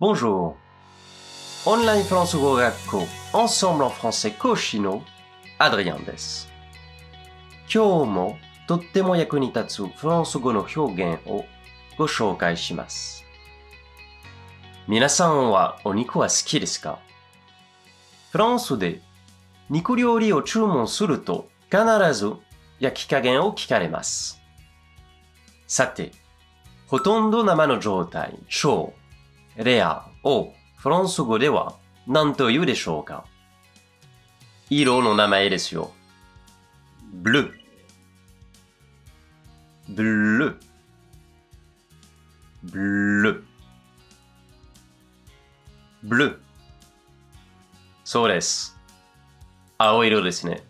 Bonjour. オンラインフランス語学校 Ensemble en français 講師のアドリアンです。今日もとっても役に立つフランス語の表現をご紹介します。皆さんはお肉は好きですかフランスで肉料理を注文すると必ず焼き加減を聞かれます。さて、ほとんど生の状態、超、レアをフランス語では何と言うでしょうか？色の名前ですよ。ブルーブルーブルーブルーそうです。青色ですね。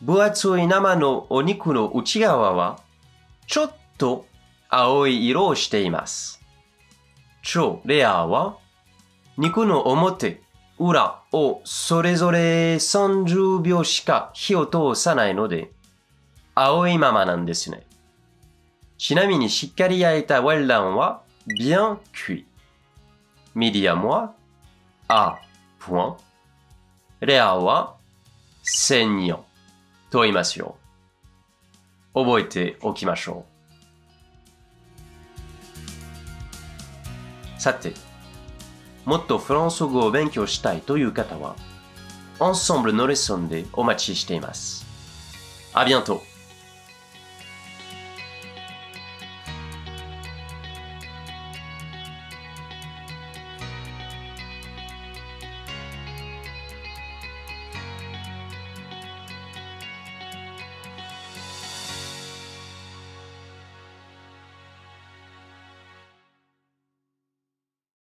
分厚い生のお肉の内側はちょっと青い色をしています。超レアは肉の表、裏をそれぞれ30秒しか火を通さないので青いままなんですね。ちなみにしっかり焼いたウェルダンは bien cuit。ミディアムは à point。レアは saignant と言いますよ。覚えておきましょう。さて、もっとフランス語を勉強したいという方は、Ensemble のレッスンでお待ちしています。あ、bientôt!